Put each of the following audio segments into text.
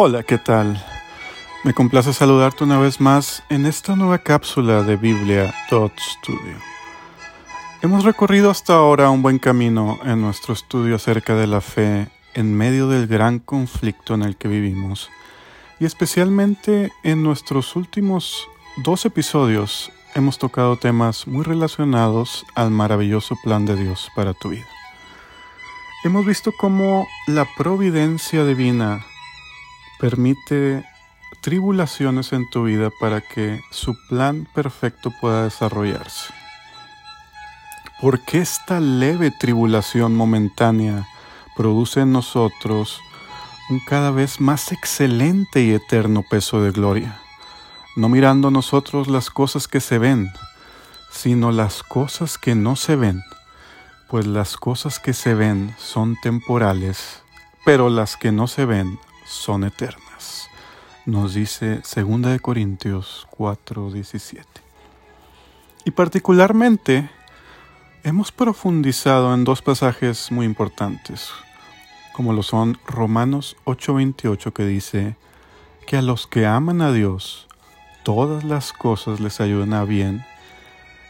Hola, ¿qué tal? Me complace saludarte una vez más en esta nueva cápsula de Biblia Dot Studio. Hemos recorrido hasta ahora un buen camino en nuestro estudio acerca de la fe en medio del gran conflicto en el que vivimos y especialmente en nuestros últimos dos episodios hemos tocado temas muy relacionados al maravilloso plan de Dios para tu vida. Hemos visto cómo la providencia divina permite tribulaciones en tu vida para que su plan perfecto pueda desarrollarse. ¿Por qué esta leve tribulación momentánea produce en nosotros un cada vez más excelente y eterno peso de gloria? No mirando nosotros las cosas que se ven, sino las cosas que no se ven, pues las cosas que se ven son temporales, pero las que no se ven son eternas. Nos dice 2 de Corintios 4:17. Y particularmente hemos profundizado en dos pasajes muy importantes, como lo son Romanos 8:28 que dice que a los que aman a Dios todas las cosas les ayudan a bien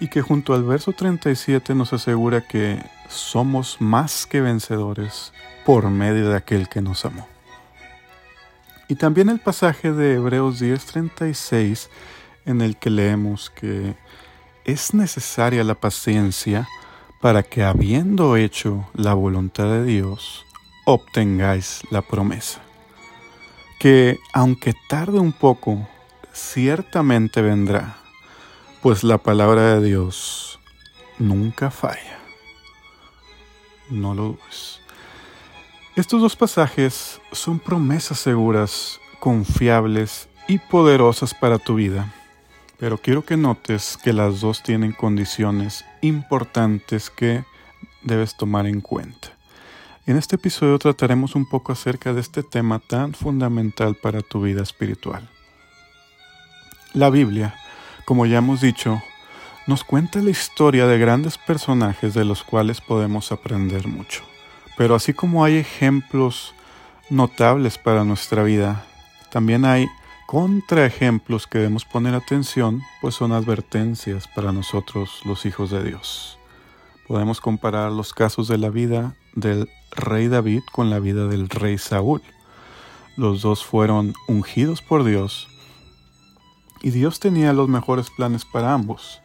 y que junto al verso 37 nos asegura que somos más que vencedores por medio de aquel que nos amó. Y también el pasaje de Hebreos 10:36 en el que leemos que es necesaria la paciencia para que habiendo hecho la voluntad de Dios, obtengáis la promesa. Que aunque tarde un poco, ciertamente vendrá, pues la palabra de Dios nunca falla. No lo dudes. Estos dos pasajes son promesas seguras, confiables y poderosas para tu vida, pero quiero que notes que las dos tienen condiciones importantes que debes tomar en cuenta. En este episodio trataremos un poco acerca de este tema tan fundamental para tu vida espiritual. La Biblia, como ya hemos dicho, nos cuenta la historia de grandes personajes de los cuales podemos aprender mucho. Pero así como hay ejemplos notables para nuestra vida, también hay contraejemplos que debemos poner atención, pues son advertencias para nosotros los hijos de Dios. Podemos comparar los casos de la vida del rey David con la vida del rey Saúl. Los dos fueron ungidos por Dios y Dios tenía los mejores planes para ambos.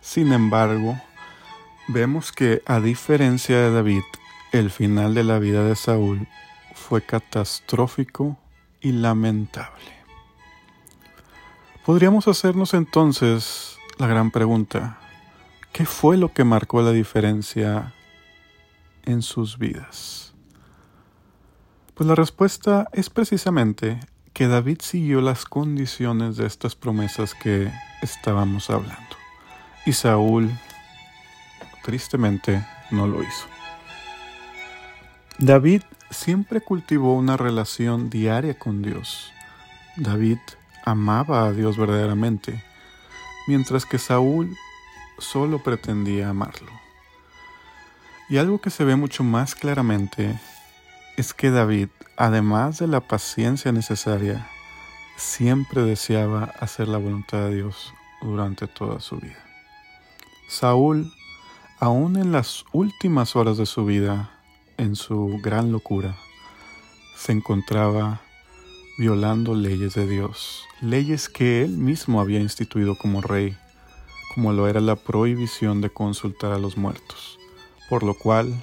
Sin embargo, vemos que a diferencia de David, el final de la vida de Saúl fue catastrófico y lamentable. Podríamos hacernos entonces la gran pregunta, ¿qué fue lo que marcó la diferencia en sus vidas? Pues la respuesta es precisamente que David siguió las condiciones de estas promesas que estábamos hablando. Y Saúl, tristemente, no lo hizo. David siempre cultivó una relación diaria con Dios. David amaba a Dios verdaderamente, mientras que Saúl solo pretendía amarlo. Y algo que se ve mucho más claramente es que David, además de la paciencia necesaria, siempre deseaba hacer la voluntad de Dios durante toda su vida. Saúl, aún en las últimas horas de su vida, en su gran locura, se encontraba violando leyes de Dios, leyes que él mismo había instituido como rey, como lo era la prohibición de consultar a los muertos, por lo cual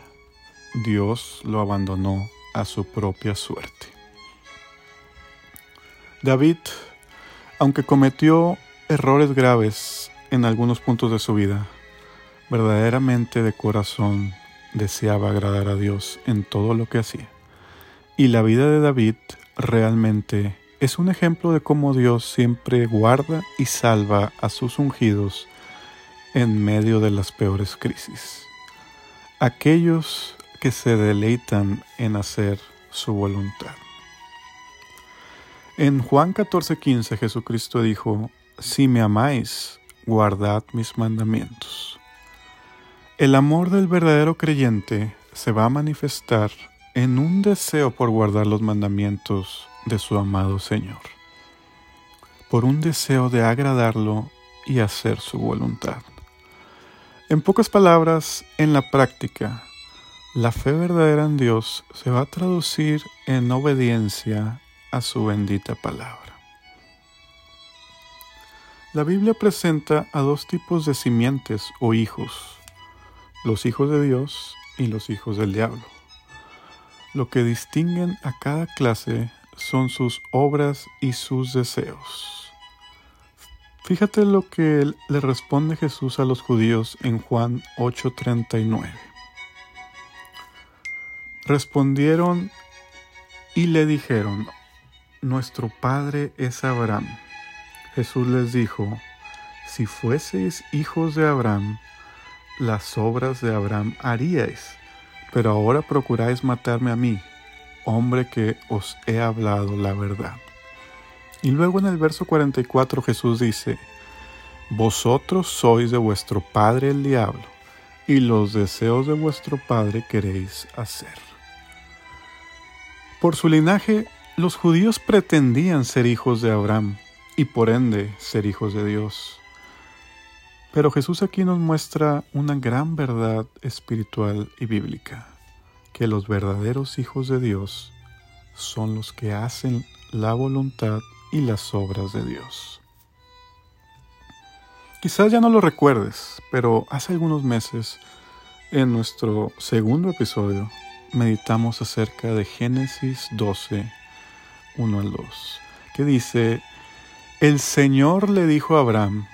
Dios lo abandonó a su propia suerte. David, aunque cometió errores graves en algunos puntos de su vida, verdaderamente de corazón deseaba agradar a Dios en todo lo que hacía. Y la vida de David realmente es un ejemplo de cómo Dios siempre guarda y salva a sus ungidos en medio de las peores crisis. Aquellos que se deleitan en hacer su voluntad. En Juan 14:15 Jesucristo dijo, Si me amáis, guardad mis mandamientos. El amor del verdadero creyente se va a manifestar en un deseo por guardar los mandamientos de su amado Señor, por un deseo de agradarlo y hacer su voluntad. En pocas palabras, en la práctica, la fe verdadera en Dios se va a traducir en obediencia a su bendita palabra. La Biblia presenta a dos tipos de simientes o hijos, los hijos de Dios y los hijos del diablo. Lo que distinguen a cada clase son sus obras y sus deseos. Fíjate lo que le responde Jesús a los judíos en Juan 8:39. Respondieron y le dijeron, Nuestro Padre es Abraham. Jesús les dijo, Si fueseis hijos de Abraham, las obras de Abraham haríais pero ahora procuráis matarme a mí, hombre que os he hablado la verdad. Y luego en el verso 44 Jesús dice, Vosotros sois de vuestro padre el diablo, y los deseos de vuestro padre queréis hacer. Por su linaje, los judíos pretendían ser hijos de Abraham, y por ende ser hijos de Dios. Pero Jesús aquí nos muestra una gran verdad espiritual y bíblica, que los verdaderos hijos de Dios son los que hacen la voluntad y las obras de Dios. Quizás ya no lo recuerdes, pero hace algunos meses, en nuestro segundo episodio, meditamos acerca de Génesis 12, 1 al 2, que dice, El Señor le dijo a Abraham,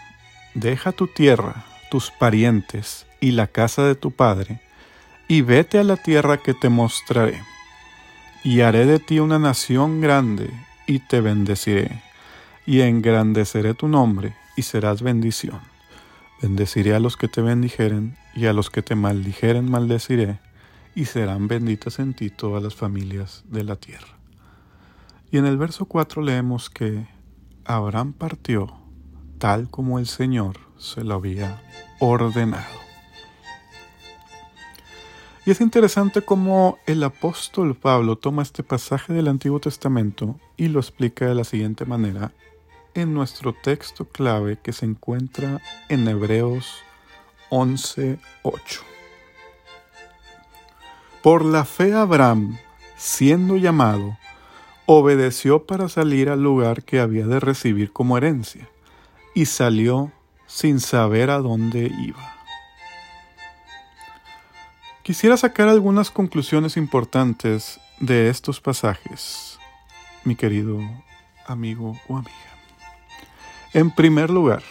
Deja tu tierra, tus parientes y la casa de tu padre, y vete a la tierra que te mostraré. Y haré de ti una nación grande, y te bendeciré, y engrandeceré tu nombre, y serás bendición. Bendeciré a los que te bendijeren, y a los que te maldijeren maldeciré, y serán benditas en ti todas las familias de la tierra. Y en el verso 4 leemos que Abraham partió tal como el Señor se lo había ordenado. Y es interesante cómo el apóstol Pablo toma este pasaje del Antiguo Testamento y lo explica de la siguiente manera en nuestro texto clave que se encuentra en Hebreos 11:8. Por la fe Abraham, siendo llamado, obedeció para salir al lugar que había de recibir como herencia y salió sin saber a dónde iba. Quisiera sacar algunas conclusiones importantes de estos pasajes, mi querido amigo o amiga. En primer lugar,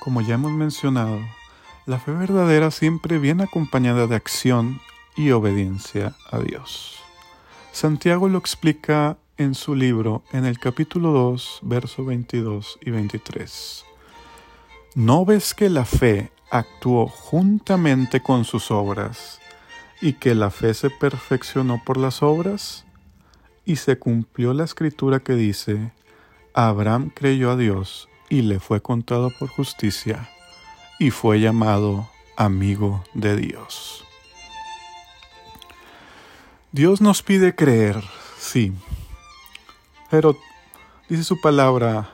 como ya hemos mencionado, la fe verdadera siempre viene acompañada de acción y obediencia a Dios. Santiago lo explica en su libro en el capítulo 2, verso 22 y 23. ¿No ves que la fe actuó juntamente con sus obras y que la fe se perfeccionó por las obras? Y se cumplió la escritura que dice, Abraham creyó a Dios y le fue contado por justicia y fue llamado amigo de Dios. Dios nos pide creer, sí, pero dice su palabra,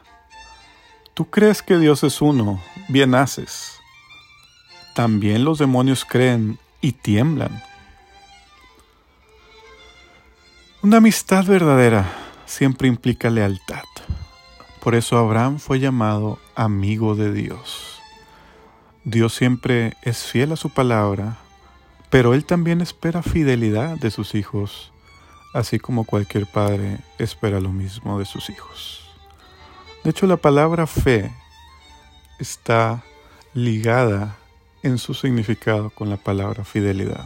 tú crees que Dios es uno, bien haces. También los demonios creen y tiemblan. Una amistad verdadera siempre implica lealtad. Por eso Abraham fue llamado amigo de Dios. Dios siempre es fiel a su palabra, pero Él también espera fidelidad de sus hijos así como cualquier padre espera lo mismo de sus hijos. De hecho, la palabra fe está ligada en su significado con la palabra fidelidad.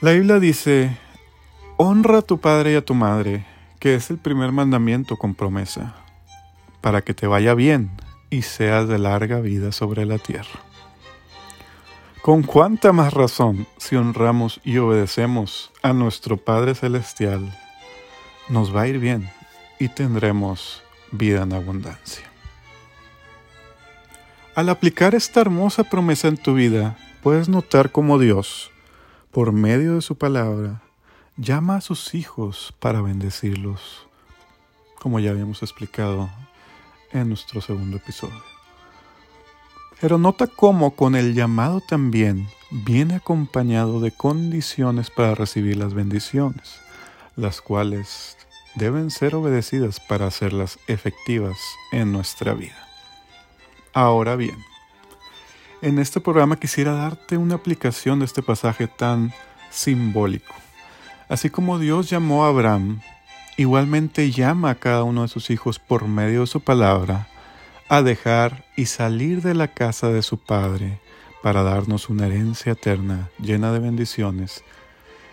La Biblia dice, honra a tu padre y a tu madre, que es el primer mandamiento con promesa, para que te vaya bien y seas de larga vida sobre la tierra. Con cuánta más razón si honramos y obedecemos a nuestro Padre Celestial, nos va a ir bien y tendremos vida en abundancia. Al aplicar esta hermosa promesa en tu vida, puedes notar cómo Dios, por medio de su palabra, llama a sus hijos para bendecirlos, como ya habíamos explicado en nuestro segundo episodio. Pero nota cómo con el llamado también viene acompañado de condiciones para recibir las bendiciones, las cuales deben ser obedecidas para hacerlas efectivas en nuestra vida. Ahora bien, en este programa quisiera darte una aplicación de este pasaje tan simbólico. Así como Dios llamó a Abraham, igualmente llama a cada uno de sus hijos por medio de su palabra a dejar y salir de la casa de su Padre para darnos una herencia eterna llena de bendiciones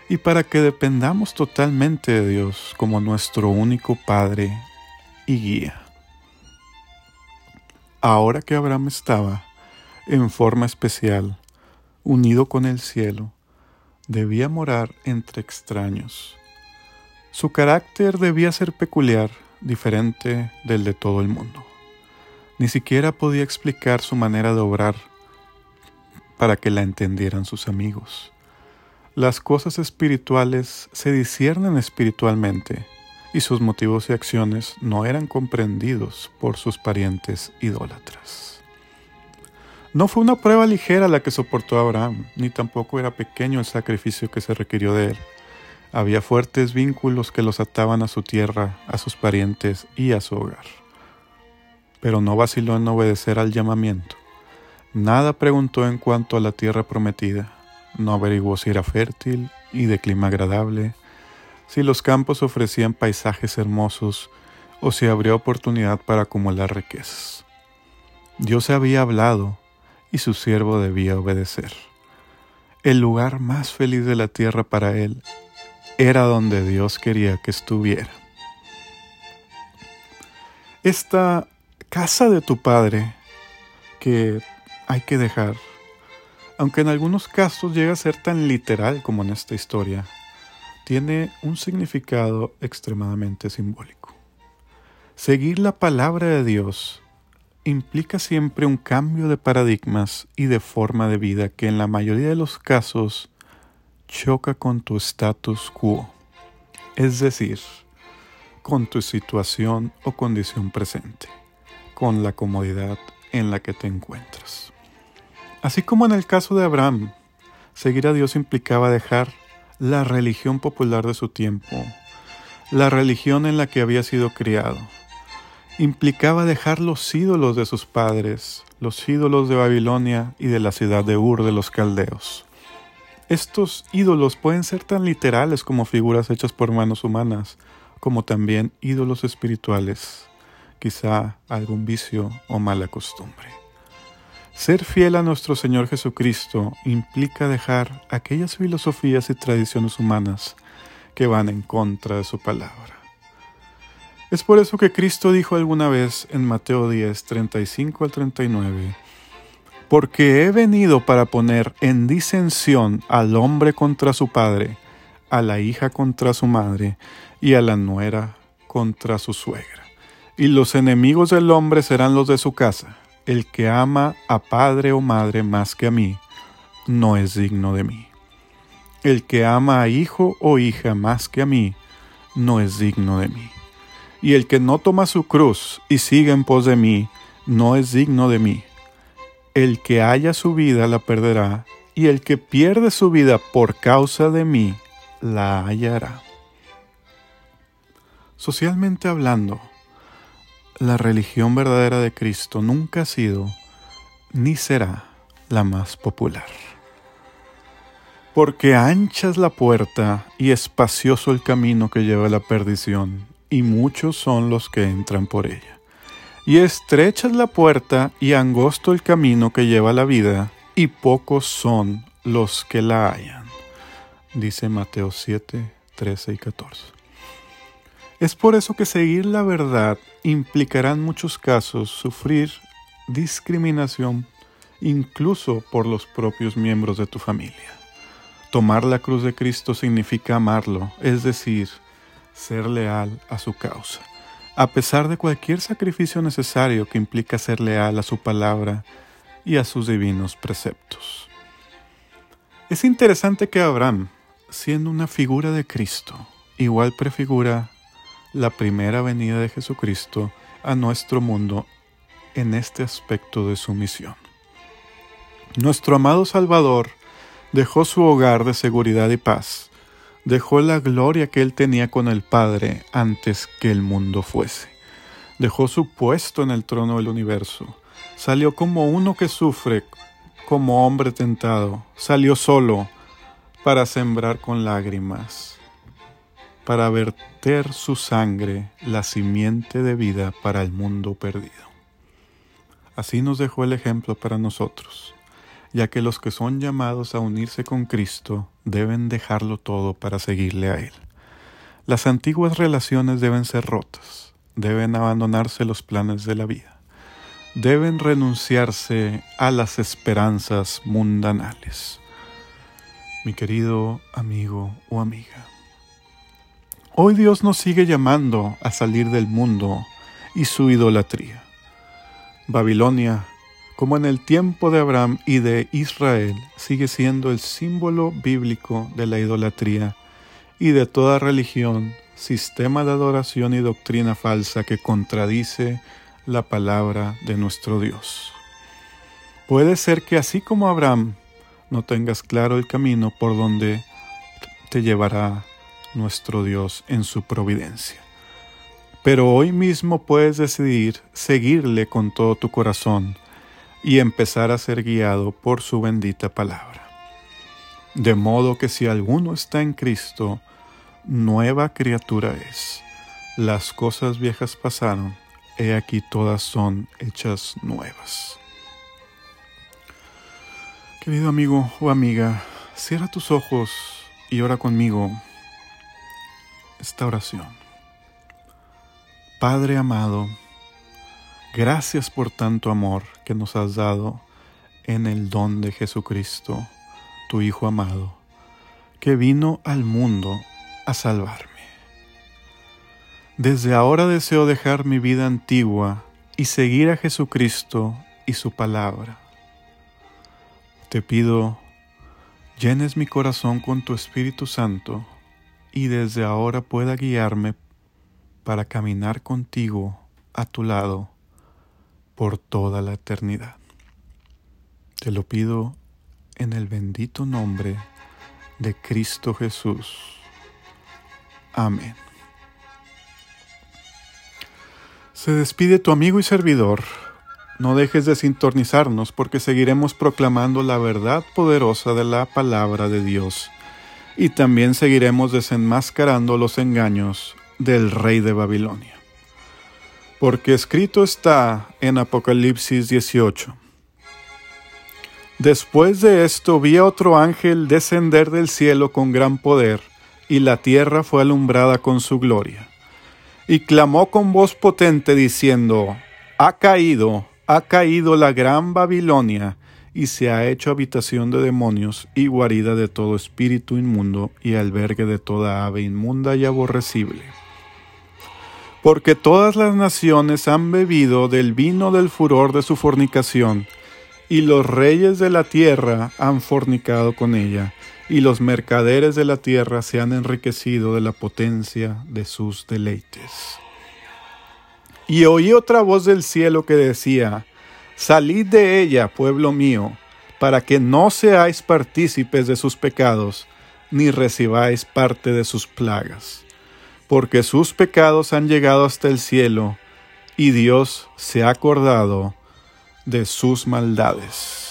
y para que dependamos totalmente de Dios como nuestro único Padre y guía. Ahora que Abraham estaba, en forma especial, unido con el cielo, debía morar entre extraños. Su carácter debía ser peculiar, diferente del de todo el mundo. Ni siquiera podía explicar su manera de obrar para que la entendieran sus amigos. Las cosas espirituales se disciernen espiritualmente y sus motivos y acciones no eran comprendidos por sus parientes idólatras. No fue una prueba ligera la que soportó Abraham, ni tampoco era pequeño el sacrificio que se requirió de él. Había fuertes vínculos que los ataban a su tierra, a sus parientes y a su hogar pero no vaciló en obedecer al llamamiento. Nada preguntó en cuanto a la tierra prometida, no averiguó si era fértil y de clima agradable, si los campos ofrecían paisajes hermosos o si habría oportunidad para acumular riquezas. Dios había hablado y su siervo debía obedecer. El lugar más feliz de la tierra para él era donde Dios quería que estuviera. Esta casa de tu padre que hay que dejar, aunque en algunos casos llega a ser tan literal como en esta historia, tiene un significado extremadamente simbólico. Seguir la palabra de Dios implica siempre un cambio de paradigmas y de forma de vida que en la mayoría de los casos choca con tu status quo, es decir, con tu situación o condición presente con la comodidad en la que te encuentras. Así como en el caso de Abraham, seguir a Dios implicaba dejar la religión popular de su tiempo, la religión en la que había sido criado. Implicaba dejar los ídolos de sus padres, los ídolos de Babilonia y de la ciudad de Ur de los caldeos. Estos ídolos pueden ser tan literales como figuras hechas por manos humanas, como también ídolos espirituales quizá algún vicio o mala costumbre. Ser fiel a nuestro Señor Jesucristo implica dejar aquellas filosofías y tradiciones humanas que van en contra de su palabra. Es por eso que Cristo dijo alguna vez en Mateo 10, 35 al 39, porque he venido para poner en disensión al hombre contra su padre, a la hija contra su madre y a la nuera contra su suegra y los enemigos del hombre serán los de su casa. El que ama a padre o madre más que a mí, no es digno de mí. El que ama a hijo o hija más que a mí, no es digno de mí. Y el que no toma su cruz y sigue en pos de mí, no es digno de mí. El que haya su vida la perderá, y el que pierde su vida por causa de mí, la hallará. Socialmente hablando, la religión verdadera de Cristo nunca ha sido ni será la más popular. Porque ancha es la puerta y espacioso el camino que lleva a la perdición, y muchos son los que entran por ella. Y estrecha es la puerta y angosto el camino que lleva a la vida, y pocos son los que la hallan. Dice Mateo 7, 13 y 14. Es por eso que seguir la verdad implicará en muchos casos sufrir discriminación incluso por los propios miembros de tu familia. Tomar la cruz de Cristo significa amarlo, es decir, ser leal a su causa, a pesar de cualquier sacrificio necesario que implica ser leal a su palabra y a sus divinos preceptos. Es interesante que Abraham, siendo una figura de Cristo, igual prefigura la primera venida de Jesucristo a nuestro mundo en este aspecto de su misión. Nuestro amado Salvador dejó su hogar de seguridad y paz, dejó la gloria que él tenía con el Padre antes que el mundo fuese, dejó su puesto en el trono del universo, salió como uno que sufre, como hombre tentado, salió solo para sembrar con lágrimas, para su sangre, la simiente de vida para el mundo perdido. Así nos dejó el ejemplo para nosotros ya que los que son llamados a unirse con Cristo deben dejarlo todo para seguirle a Él. Las antiguas relaciones deben ser rotas, deben abandonarse los planes de la vida, deben renunciarse a las esperanzas mundanales. Mi querido amigo o amiga, hoy Dios nos sigue llamando a salir del mundo y su idolatría. Babilonia como en el tiempo de Abraham y de Israel, sigue siendo el símbolo bíblico de la idolatría y de toda religión, sistema de adoración y doctrina falsa que contradice la palabra de nuestro Dios. Puede ser que así como Abraham no tengas claro el camino por donde te llevará nuestro Dios en su providencia. Pero hoy mismo puedes decidir seguirle con todo tu corazón y empezar a ser guiado por su bendita palabra. De modo que si alguno está en Cristo, nueva criatura es. Las cosas viejas pasaron, he aquí todas son hechas nuevas. Querido amigo o amiga, cierra tus ojos y ora conmigo esta oración. Padre amado, Gracias por tanto amor que nos has dado en el don de Jesucristo, tu Hijo amado, que vino al mundo a salvarme. Desde ahora deseo dejar mi vida antigua y seguir a Jesucristo y su palabra. Te pido, llenes mi corazón con tu Espíritu Santo y desde ahora pueda guiarme para caminar contigo a tu lado por toda la eternidad. Te lo pido en el bendito nombre de Cristo Jesús. Amén. Se despide tu amigo y servidor. No dejes de sintonizarnos porque seguiremos proclamando la verdad poderosa de la palabra de Dios y también seguiremos desenmascarando los engaños del rey de Babilonia porque escrito está en Apocalipsis 18. Después de esto vi a otro ángel descender del cielo con gran poder, y la tierra fue alumbrada con su gloria. Y clamó con voz potente diciendo, Ha caído, ha caído la gran Babilonia, y se ha hecho habitación de demonios y guarida de todo espíritu inmundo y albergue de toda ave inmunda y aborrecible porque todas las naciones han bebido del vino del furor de su fornicación, y los reyes de la tierra han fornicado con ella, y los mercaderes de la tierra se han enriquecido de la potencia de sus deleites. Y oí otra voz del cielo que decía, Salid de ella, pueblo mío, para que no seáis partícipes de sus pecados, ni recibáis parte de sus plagas porque sus pecados han llegado hasta el cielo, y Dios se ha acordado de sus maldades.